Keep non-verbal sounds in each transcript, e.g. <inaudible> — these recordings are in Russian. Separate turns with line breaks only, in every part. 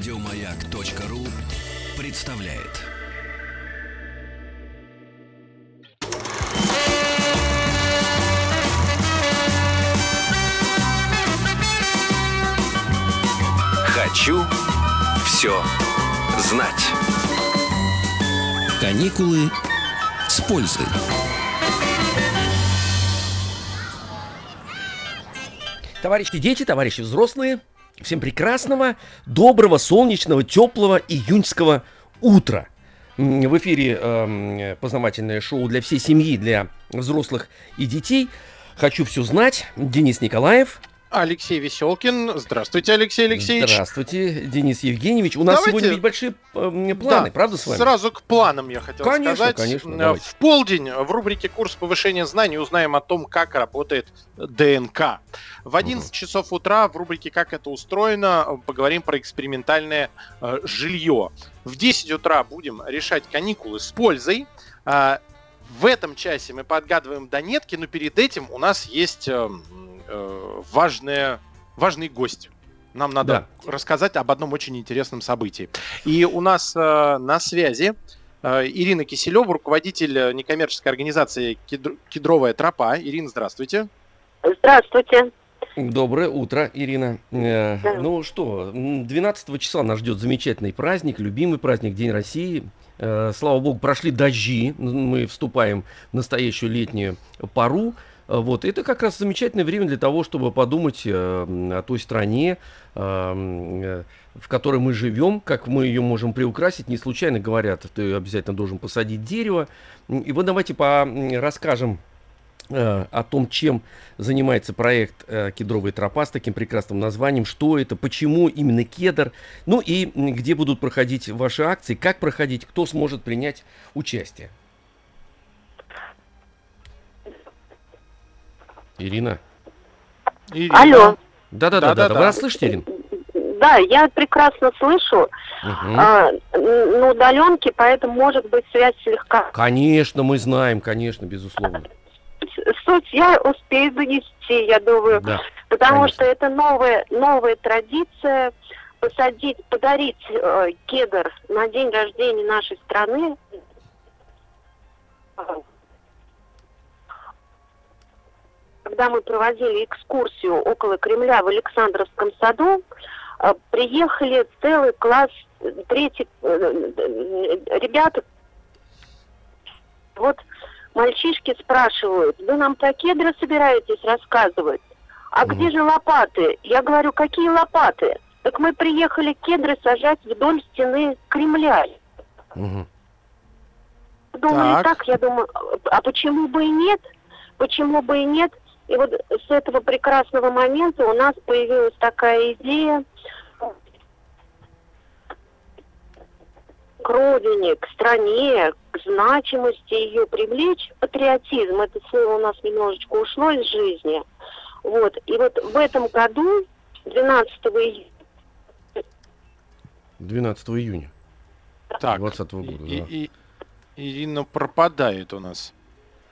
Радиомаяк.ру представляет. Хочу все знать. Каникулы с пользой.
Товарищи дети, товарищи взрослые, всем прекрасного, доброго, солнечного, теплого июньского утра. В эфире эм, познавательное шоу для всей семьи, для взрослых и детей. Хочу все знать. Денис Николаев.
Алексей Веселкин. Здравствуйте, Алексей Алексеевич.
Здравствуйте, Денис Евгеньевич. У нас
Давайте-
сегодня ведь большие эм, планы,
Да,
правда с вами?
Сразу к планам я хотел
Конечно,
сказать.
конечно,
Э,
давайте.
В полдень в рубрике «Курс повышения знаний» узнаем о том, как работает ДНК. В 11 часов утра в рубрике «Как это устроено» э, поговорим про экспериментальное э, жилье. В 10 утра будем решать каникулы с пользой. А, В этом часе мы подгадываем донетки, но перед этим у нас есть э, э, важная, важный гость. Нам надо рассказать об одном очень интересном событии. И у нас э, на связи э, Ирина Киселева, руководитель э, некоммерческой организации «Кедр- «Кедровая тропа». Ирина, здравствуйте.
Здравствуйте.
Доброе утро, Ирина. Э,
Да.
Ну что, м, 12 числа нас ждет замечательный праздник, любимый праздник, День России. Э, Слава богу, прошли дожди, мы вступаем в настоящую летнюю пару. Э, Вот, это как раз замечательное время для того, чтобы подумать э, м, о той стране, э, м, э, в которой мы живем, как мы ее можем приукрасить. Не случайно говорят, ты обязательно должен посадить дерево. И вот давайте по, расскажем э, о том, чем занимается проект «Кедровая тропа» с таким прекрасным названием, что это, почему именно кедр, ну и где будут проходить ваши акции, как проходить, кто сможет принять участие. Ирина.
Ирина.
Алло.
Да-да-да,
Да-да-да.
вы нас слышите, Ирина?
Да, я прекрасно слышу
Мгм.
а, на удаленке, поэтому может быть связь слегка.
Конечно, мы знаем, конечно, безусловно.
Суть я успею донести, я думаю,
Да.
потому
конечно.
что это новая новая традиция посадить, подарить э, кедр на день рождения нашей страны. Когда мы проводили экскурсию около Кремля в Александровском саду, э, приехали целый класс третий э, э, ребята. Вот мальчишки спрашивают, вы нам про кедры собираетесь рассказывать? А где же лопаты? Я говорю, какие лопаты? Так мы приехали кедры сажать вдоль стены Кремля.
Мгм.
Думали
Так.
так. я думаю, а почему бы и нет? Почему бы и нет? И вот с этого прекрасного момента у нас появилась такая идея к родине, к стране, к значимости ее привлечь, патриотизм. Это слово у нас немножечко ушло из жизни. Вот. И вот в этом году, 12 июня,
12 июня
Так,
2020 года.
и-
да.
и- Ирина пропадает у нас.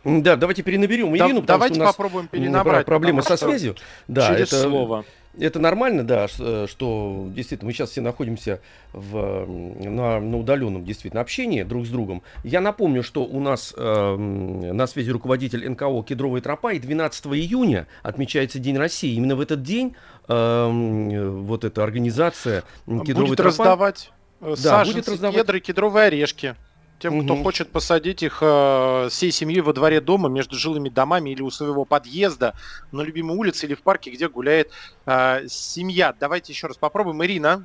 Да, давайте перенаберем
Да-
Ирину,
давайте
что у нас
попробуем перенабрать.
про- проблема со связью. Да,
через
это,
слово.
это нормально, да, э, что действительно мы сейчас все находимся в, на, на удаленном действительно общении друг с другом. Я напомню, что у нас э, на связи руководитель НКО «Кедровая тропа», и 12 июня отмечается День России. Именно в этот день э, вот эта организация «Кедровая
Будет
тропа»
раздавать э, саженцы,
будет раздавать.
кедры, кедровые орешки. Тем, кто
Мгм.
хочет посадить их э, всей семьей во дворе дома, между жилыми домами или у своего подъезда, на любимой улице или в парке, где гуляет э, семья. Давайте еще раз попробуем. Ирина.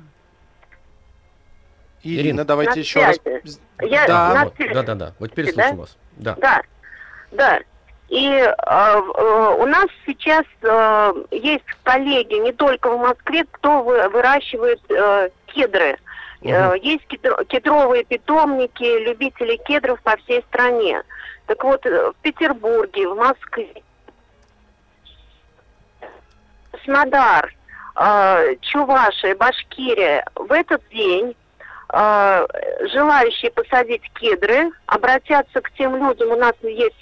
Ирина,
Ирина.
давайте
На
еще раз.
связи. Я
Да.
на
вот, да, да, да. Вот теперь
Да?
вас. Да.
Да, да. И э, э, у нас сейчас э, есть коллеги не только в Москве, кто вы- выращивает э, кедры. Э,
Мгм.
есть кедро- кедровые питомники, любители кедров по всей стране. Так вот, э, в Петербурге, в Москве, Краснодар, э, Чувашия, Башкирия в этот день желающие посадить кедры обратятся к тем людям, у нас есть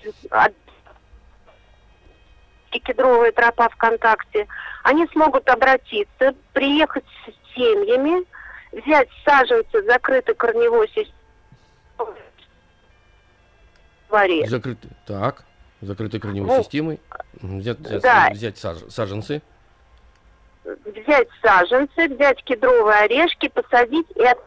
кедровая тропа ВКонтакте, они смогут обратиться, приехать с семьями взять саженцы закрытой корневой системы. дворе.
Закрытый. Так. Закрытой корневой
Ну,
системой. Взять, взять-
да.
взять саж- саженцы.
Взять саженцы, взять кедровые орешки, посадить и от...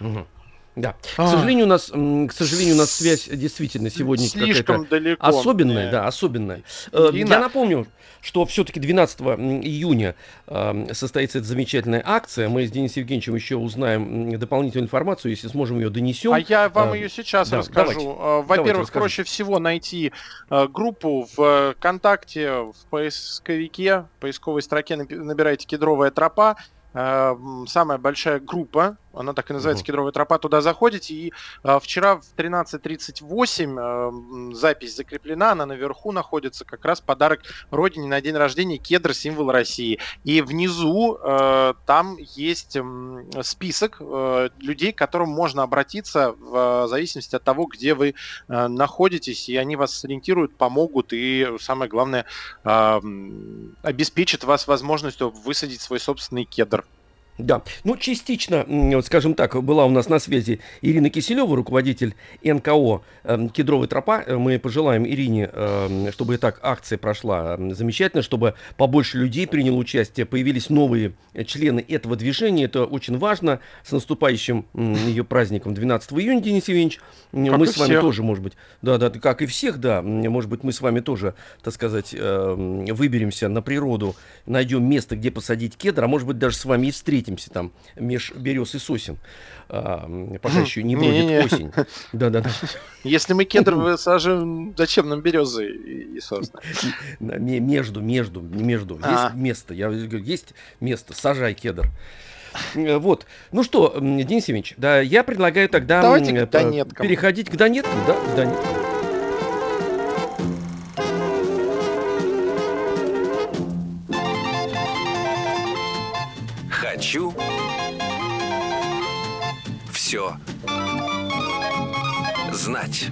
Мгм. Да. К
А.
сожалению, у нас, к сожалению, у нас связь действительно сегодня
Слишком далеко.
особенная,
мне.
да, особенная. Э,
Ирина.
Я напомню, что все-таки 12 июня э, состоится эта замечательная акция. Мы с Денисом Евгеньевичем еще узнаем дополнительную информацию, если сможем ее донесем.
А я вам
А,
ее сейчас
да,
расскажу. А, Во-первых, проще всего найти а, группу в э, ВКонтакте, в поисковике, в поисковой строке набирайте «Кедровая тропа». А, Самая большая группа, она так и называется
Мгм.
«Кедровая тропа», туда заходите. И а, вчера в 13.38 а, м, запись закреплена, она наверху находится, как раз подарок Родине на день рождения, кедр, символ России. И внизу э, там есть м, список э, людей, к которым можно обратиться в зависимости от того, где вы э, находитесь, и они вас сориентируют, помогут и, самое главное, м, обеспечат вас возможностью высадить свой собственный кедр.
Да, ну частично, вот скажем так, была у нас на связи Ирина Киселева, руководитель НКО эм, «Кедровая тропа». Э, Мы пожелаем Ирине, эм, чтобы и так акция прошла м, замечательно, чтобы побольше людей приняло участие, появились новые члены этого движения. Это очень важно. С наступающим ее праздником 12 июня, Денис Евгеньевич.
Как
Мы с вами
всех.
тоже, может быть, да, да, как и всех, да, может быть, мы с вами тоже, так сказать, эм, выберемся на природу, найдем место, где посадить кедр, а может быть, даже с вами и встретимся там меж берез и сосен. А, пока еще не бродит
Не-не-не.
осень. <laughs> Да-да-да.
Если мы кедр высаживаем, зачем нам березы и, и сосны?
Между, между, не между. Есть
А.
место. Я говорю, есть место. Сажай кедр. Э, Вот. Ну что, Денис Евгеньевич, да, я предлагаю тогда
Давайте
м,
к
э, переходить к донеткам, да, к донеткам.
Все знать.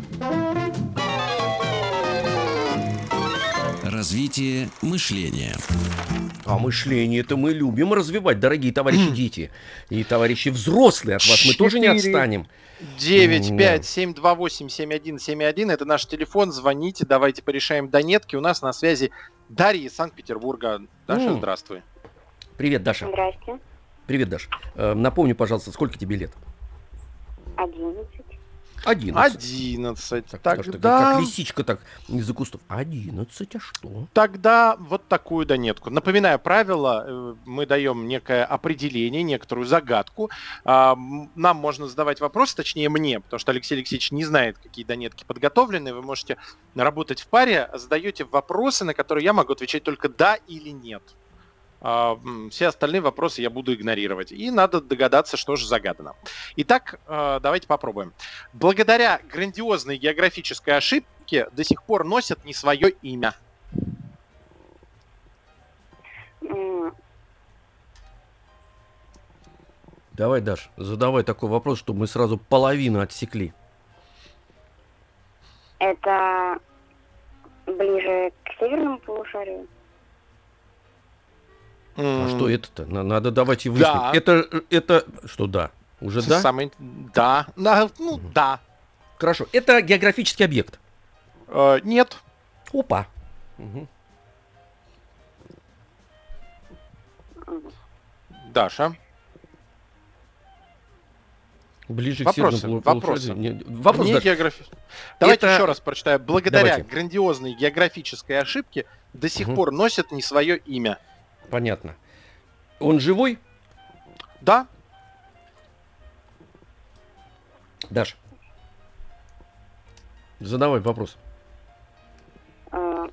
Развитие мышления.
А мышление это мы любим развивать, дорогие товарищи дети и товарищи взрослые. От вас мы тоже не отстанем.
9,
Да.
5, 7, 2, 8, 7, 1, 7, 1. Это наш телефон. Звоните, давайте порешаем донетки. У нас на связи Дарья из Санкт-Петербурга. Даша, здравствуй.
Привет, Даша.
Здрасте.
Привет, Даша. Э, напомни, пожалуйста, сколько тебе лет?
Одиннадцать.
11.
11.
Так, Даша, ты
Тогда,
как лисичка так из-за кустов. 11, а что?
тогда вот такую донетку. Напоминаю правила, э, мы даем некое определение, некоторую загадку. А, Нам можно задавать вопросы, точнее мне, потому что Алексей Алексеевич не знает, какие донетки подготовлены. Вы можете работать в паре, задаете вопросы, на которые я могу отвечать только да или нет. А, Все остальные вопросы я буду игнорировать. И надо догадаться, что же загадано. Итак, э, давайте попробуем. Благодаря грандиозной географической ошибке до сих пор носят не свое имя.
Давай, Даш, задавай такой вопрос, чтобы мы сразу половину отсекли.
Это ближе к северному полушарию?
А что это-то? На- Надо давать и
Да.
выяснить. Это, это, что да? Уже да?
Самый... Да. Да, Ну,
Мгм.
да.
Хорошо. Это географический объект.
Э, нет.
Опа. Мгм.
Даша.
Ближе
Вопросы,
к северному
вопросы.
Не- Вопрос,
не географи- Давайте
Это-
еще раз прочитаю. Благодаря
Давайте.
грандиозной географической ошибке до сих
Мгм.
пор носят не свое имя.
Понятно. Он живой?
Да.
Даш. Задавай вопрос.
Э,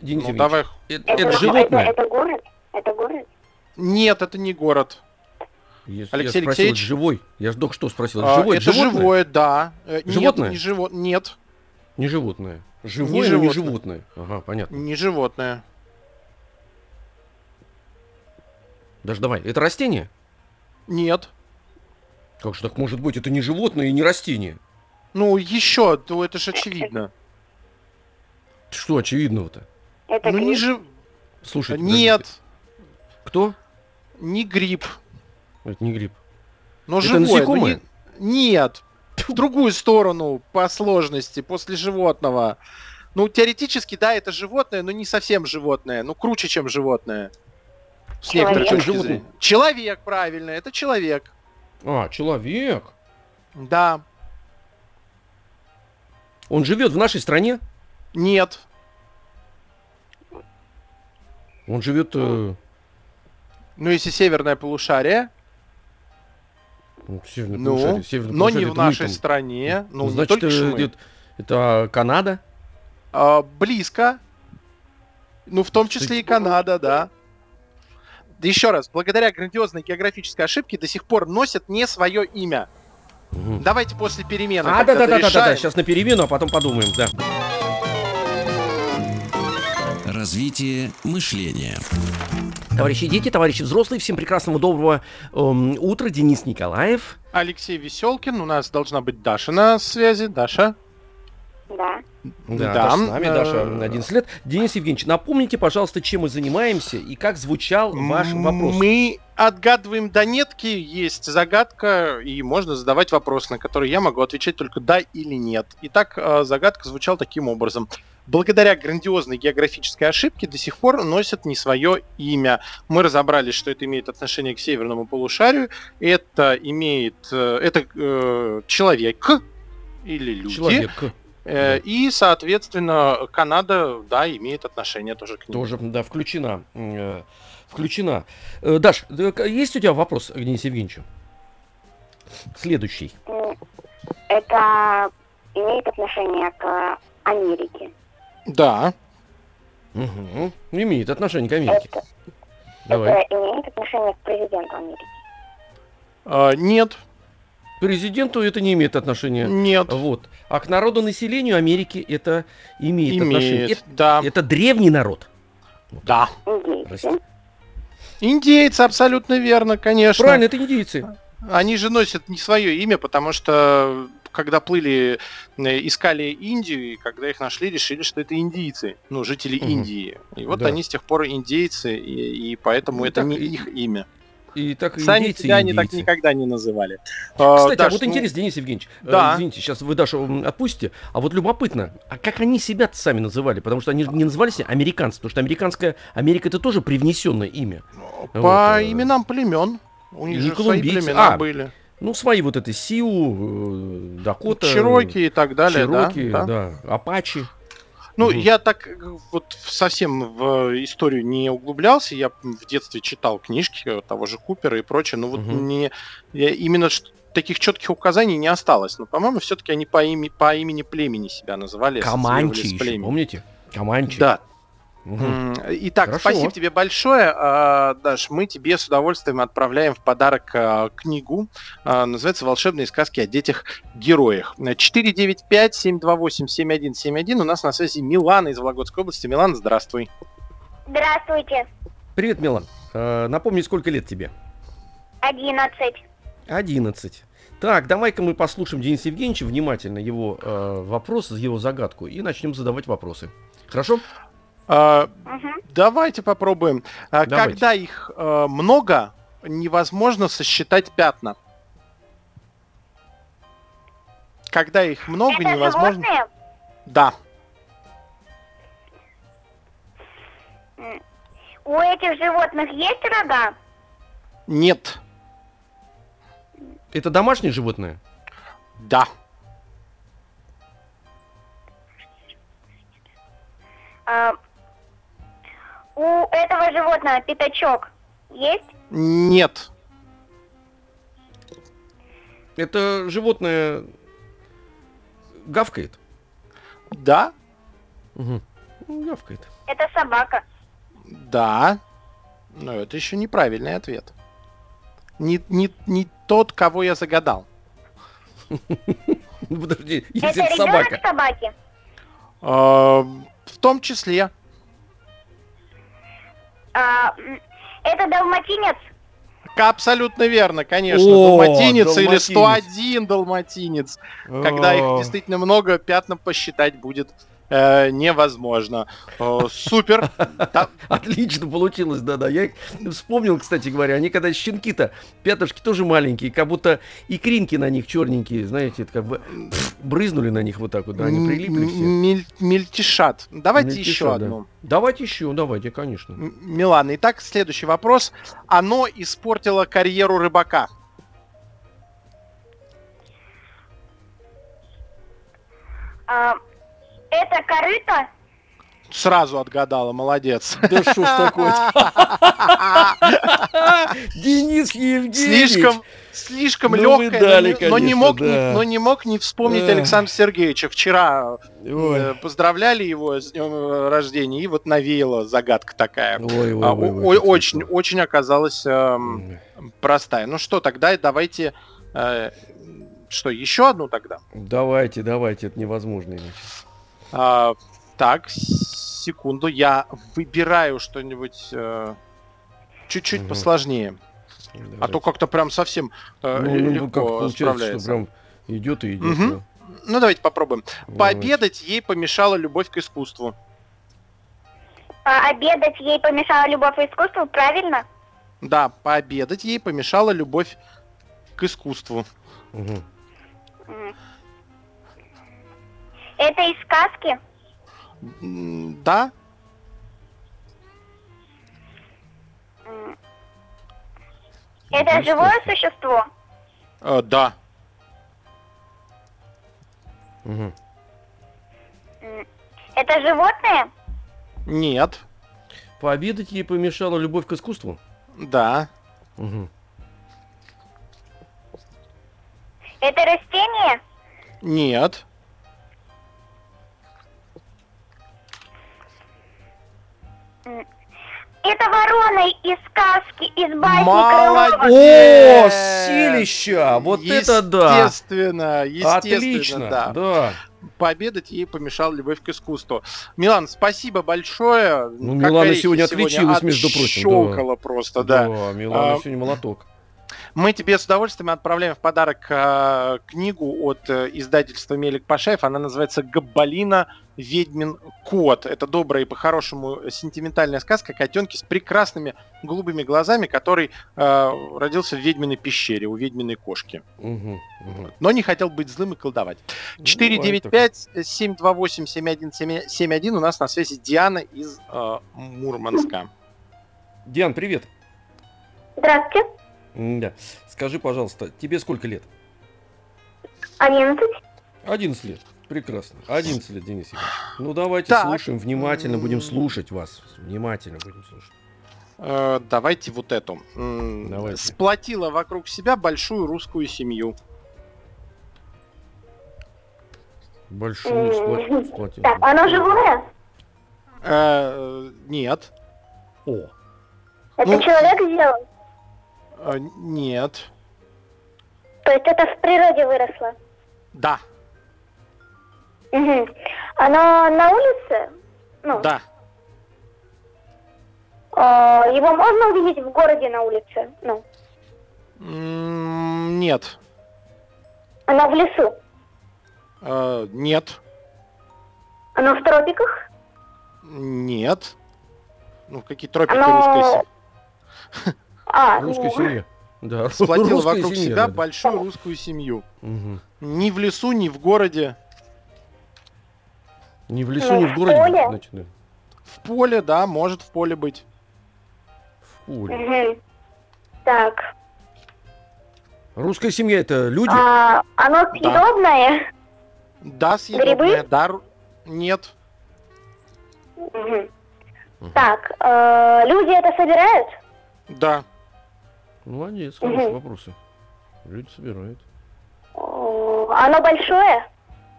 Денис
Ну, давай.
Это,
Это,
это животное?
Это, это город? Это город?
Нет, это не город.
Я,
Алексей
я спросил,
Алексеевич?
это живой. Я же только что спросил.
А,
живой,
это
животное?
живое, да. Э, нет,
Животное?
не живо- Нет,
Не животное. Живое,
Не
но не
животное.
животное. Ага, понятно.
не животное.
Даже давай. Это растение?
Нет.
Как же так может быть? Это не животное и не растение.
Ну, еще, то это же очевидно.
Что очевидного-то?
Это
ну, не
грипп?
жив...
Слушай,
Нет,
Кто?
не грипп.
Это не грипп.
Но
Это
живое. ну,
насекомое?
не- Нет. В другую сторону по сложности, после животного. Ну, теоретически, да, это животное, но не совсем животное. Ну, круче, чем животное. С
Человек.
некоторой точки
Животное.
зрения. Человек, правильно, это человек.
А, человек.
Да.
Он живет в нашей стране?
Нет.
Он живет... э,
Ну, если северное полушарие,
ну, в северном
ну,
полушарии. Северное
но
полушарие
не в
мы
нашей
там.
стране. Ну,
Ну,
не
значит,
только ж мы.
это, это Канада?
А, близко. Ну, в том числе и Канада, да. Еще раз, благодаря грандиозной географической ошибке до сих пор носят не свое имя.
Мгм.
Давайте после перемены.
А, да, да, да, да, да,
дорешаем.
сейчас на перемену, а потом подумаем, да.
Развитие мышления.
Товарищи дети, товарищи взрослые, всем прекрасного доброго эм, утра. Денис Николаев.
Алексей Веселкин, у нас должна быть Даша на связи. Даша.
Да.
Да,
Да,
Даша с нами,
э,
Даша на 11 лет. Денис Евгеньевич, напомните, пожалуйста, чем мы занимаемся и как звучал ваш вопрос.
Мы отгадываем донетки, есть загадка, и можно задавать вопрос, на который я могу отвечать только да или нет. Итак, э, загадка звучала таким образом. Благодаря грандиозной географической ошибке до сих пор носят не свое имя. Мы разобрались, что это имеет отношение к северному полушарию. Это имеет... э, Это э, человек или люди.
Человек
Э, И, соответственно, Канада, да, имеет отношение тоже к ним.
тоже, да, включена. э, включена. Э, Даш, есть у тебя вопрос к Денису Евгеньевичу? Следующий.
Это имеет отношение к Америке.
Да.
Мгм. Имеет отношение к Америке.
Это,
Давай.
это имеет отношение к президенту Америки.
А, Нет,
К президенту это не имеет отношения.
нет.
Вот. А к народу населению Америки это имеет, отношение.
Имеет,
Это,
да,
это древний народ.
да.
Индейцы.
Прости.
Индейцы, абсолютно верно, конечно.
Правильно, это индийцы.
Они же носят не свое имя, потому что когда плыли, э, искали Индию, и когда их нашли, решили, что это индийцы, ну, жители
Мгм.
Индии. И вот
Да.
они с тех пор индейцы, и, и поэтому
Ну,
это
так
не
и-
их имя.
И так
Сами
индейцы,
себя они так
индейцы.
никогда не называли.
Кстати, а
Даш,
вот
ну,
интересно, Денис Евгеньевич, э,
Да.
извините, сейчас вы Дашу отпустите, а вот любопытно, а как они себя сами называли? Потому что они не называли себя американцы, потому что американская Америка это тоже привнесенное имя.
По
Вот, э,
именам племен. У них
не
же свои племена
А,
были.
Ну, свои вот это Сиу, э, Дакота,
Чероки и так далее, да,
Чироки,
да.
да, Апачи.
Ну,
Мгм.
я так э, вот совсем в историю не углублялся. Я в детстве читал книжки э, того же Купера и прочее, но вот
Мгм.
не я именно таких четких указаний не осталось. Но, по-моему, все-таки они по, ими, по имени племени себя называли.
Команчи еще, помните? Команчи.
Да. Итак,
Хорошо.
спасибо тебе большое, а, Даш. Мы тебе с удовольствием отправляем в подарок а, книгу. А, Называется «Волшебные сказки о детях-героях». 495-728-7171. У нас на связи Милана из Вологодской области. Милана, здравствуй.
Здравствуйте.
Привет, Милан. Напомни, сколько лет тебе?
Одиннадцать.
11. Так, давай-ка мы послушаем Дениса Евгеньевича внимательно его э, вопрос, его загадку, и начнем задавать вопросы. Хорошо?
А,
Мгм.
Давайте попробуем. А,
Давайте.
Когда их э, много, невозможно сосчитать пятна. Когда их много,
Это
невозможно...
животные?
Да.
У этих животных есть рога?
Нет.
Это домашнее животное?
Да.
А, у этого животного пятачок есть?
Нет.
Это животное гавкает?
Да.
Угу. Гавкает.
Это собака.
Да. Но это еще неправильный ответ. Не, не, не тот, кого я загадал. <laughs>
Ну подожди, если
это
собака.
собаки?
В том числе.
А, это далматинец?
Абсолютно верно, конечно.
О,
далматинец или
далматинец.
101 далматинец. Когда их
О,
действительно много, пятна посчитать будет э, невозможно. Э, супер. <laughs>
Отлично получилось, да-да. Я вспомнил, кстати говоря, они когда щенки-то, пятушки тоже маленькие, как будто икринки на них черненькие, знаете, это как бы брызнули на них вот так вот, да, они прилипли все.
мель- мельтешат. Давайте еще одну.
Давайте еще, давайте, конечно.
Милана, итак, следующий вопрос. Оно испортило карьеру рыбака.
А, это корыто?
Сразу отгадала, молодец. <laughs>
Да что ж такое <laughs> Денис Евгеньевич!
Слишком, слишком
Ну,
легкое,
дали,
но, не
конечно,
мог, не-
да.
но не мог не вспомнить. Александра Сергеевича. Вчера
Ой,
э, поздравляли его с днем э, рождения, и вот навеяла загадка такая.
ой, ой,
А,
ой,
о-
ой, как
очень, очень оказалась эм, простая. Ну что, тогда давайте... э, что, еще одну тогда?
Давайте, давайте, это невозможно иначе.
А, так, секунду, я выбираю что-нибудь э, чуть-чуть
Мгм.
посложнее. А то
Давайте.
как-то прям совсем э,
Ну, ну,
легко
как получается, что прям идет и идет.
Мгм. Ну, давайте попробуем.
да.
Пообедать ей помешала любовь к искусству.
А, обедать ей помешала любовь к искусству, правильно?
Да, пообедать ей помешала любовь к искусству.
Мгм.
Это из сказки?
Да.
Это живое существо?
э, да.
М. Это животное?
Нет,
Пообедать ей помешала любовь к искусству?
да.
Мгм.
Это растение?
Нет.
Это ворона из сказки, из басни
Молодец!
Крылова.
О, силища! Вот это да!
Естественно, естественно,
Отлично,
да.
да.
Пообедать ей помешала любовь к искусству. Милан, спасибо большое.
Ну,
Как
Милана сегодня отличилась, между прочим,
отщёлкала просто, да.
Милана
А,
сегодня молоток.
Мы тебе с удовольствием отправляем в подарок э, книгу от э, издательства Мелик Пашаев. Она называется «Габбалина. Ведьмин кот». Это добрая и по-хорошему сентиментальная сказка о котенке с прекрасными голубыми глазами, который э, родился в ведьминой пещере у ведьминой кошки.
Мгм, мгм.
Но не хотел быть злым и колдовать.
Ну, бывает
495-728-7171. У нас на связи Диана из э, Мурманска.
Диан, привет.
Здравствуйте.
Да. Скажи, пожалуйста, тебе сколько лет?
Одиннадцать.
11 лет. Прекрасно. 11 лет, Денис Иванович. Ну, давайте
Так.
слушаем, внимательно будем слушать вас. Внимательно будем слушать.
Э, давайте вот эту.
Давайте.
Сплотила вокруг себя большую русскую семью.
Большую
М,
сплот- <laughs> сплотил.
Так, оно живое?
Э, нет.
О,
Это
Ну,
человек сделал?
Э, нет.
То есть это в природе выросло?
Да.
Мгм. Оно на улице? Ну,
Да.
а, его можно увидеть в городе на улице? Ну,
М, Нет.
оно в лесу?
Э, Нет.
Оно в тропиках?
Нет. Ну, какие тропики
Оно-
русской.
А,
русская
ну,
семья. Да, <laughs> русская
вокруг
семья,
себя
да, да.
большую русскую семью.
Мгм.
Ни в лесу, ни в городе.
Ни в лесу,
Ну,
ни
в
в городе.
поле?
Значит, да.
В поле, да, может в поле быть.
В поле.
мгм. Так,
Русская семья это люди?
а, оно съедобное?
Да, съедобное,
Грибы?
да. Нет.
Мгм. Так, э, люди это собирают?
Да.
Молодец, хорошие
Мгм.
вопросы. Люди собирают.
Оно большое?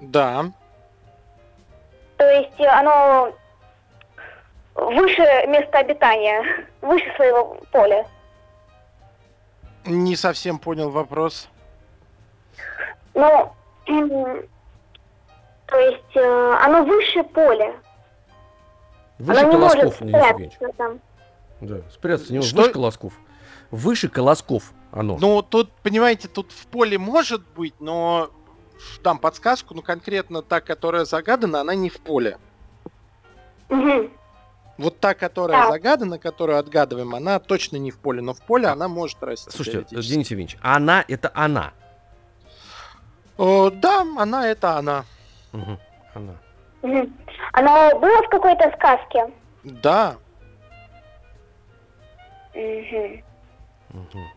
Да.
То есть э, оно выше места обитания, выше своего поля?
Не совсем понял вопрос.
Ну, то есть э, оно выше поля.
Выше
оно не
колосков,
может спрятаться там.
Да, спрятаться не может.
Что?
Выше колосков. Выше колосков оно.
Ну, тут, понимаете, тут в поле может быть, но дам подсказку, но конкретно та, которая загадана, она не в поле. Вот та, которая
Так.
загадана, которую отгадываем, она точно не в поле, но в поле она может расти.
Слушайте. Денис Евгеньевич, она это она.
О, да, она это она.
Мгм, Она.
Мгм. Оно было в какой-то сказке?
Да,
Мгм.
Мгм.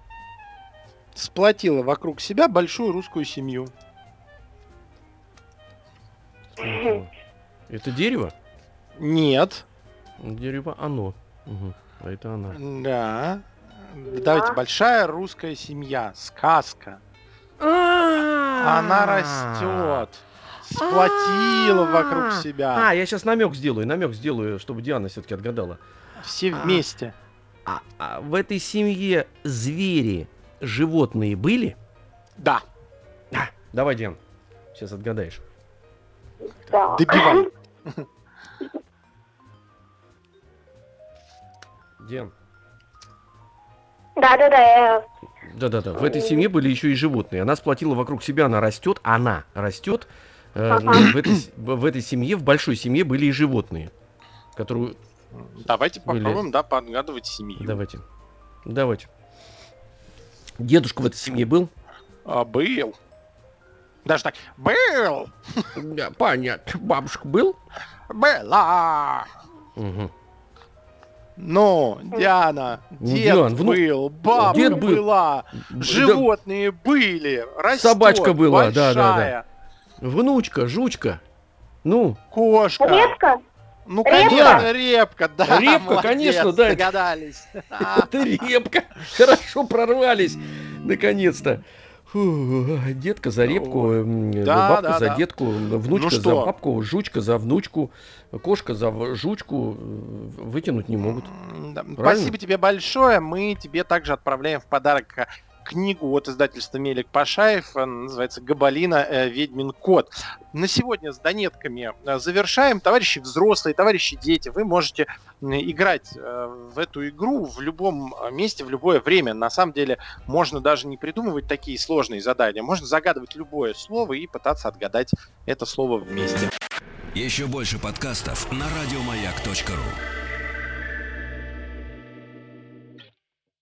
сплотила вокруг себя большую русскую семью.
Мгм. Это дерево?
Нет,
Дерево оно. Мгм. А это она.
да. Давайте, большая русская семья, сказка. Она растет, сплотила вокруг себя.
А, я сейчас намек сделаю, намек сделаю, чтобы Диана все-таки отгадала.
Все
а.
вместе.
А, а в этой семье звери, животные были?
Да,
А, давай, Диан, сейчас отгадаешь.
Так.
добивай.
Диан.
Да-да-да, я...
Да-да-да. В этой семье были еще и животные. Она сплотила вокруг себя, она растет, она растет. Э. В этой, в этой семье, в большой семье были и животные, которые...
Давайте попробуем, да, подгадывать семью.
Давайте. Давайте. Дедушка в этой семье был?
А, был. Даже так. Был.
Да, понятно. Бабушка был?
Была.
Мгм.
Но, Диана,
Ну,
дед
Диан, вну-
был, бабка
Дед был.
была, животные были, растет,
Собачка была, да, да, да.
большая,
да. Внучка, жучка. Ну,
Кошка.
Редко?
Ну,
Репка?
конечно, репка, да.
Репка,
молодец,
конечно, да,
Догадались. <laughs>
Это репка. Хорошо прорвались. Наконец-то. Фу, детка за репку,
Да,
бабка
да,
за
да.
детку, внучка
Ну
за
что?
бабку, жучка за внучку, кошка за жучку. э, Вытянуть не могут.
да,
Правильно?
Спасибо тебе большое. Мы тебе также отправляем в подарок э, книгу от издательства Мелик Пашаев. Она называется «Габалина. э, Ведьмин кот». На сегодня с донетками э, завершаем. Товарищи взрослые, товарищи дети, вы можете играть э, в эту игру в любом э, месте, в любое время. На самом деле можно даже не придумывать такие сложные задания. Можно загадывать любое слово и пытаться отгадать это слово вместе.
Еще больше подкастов на радиомаяк.ру.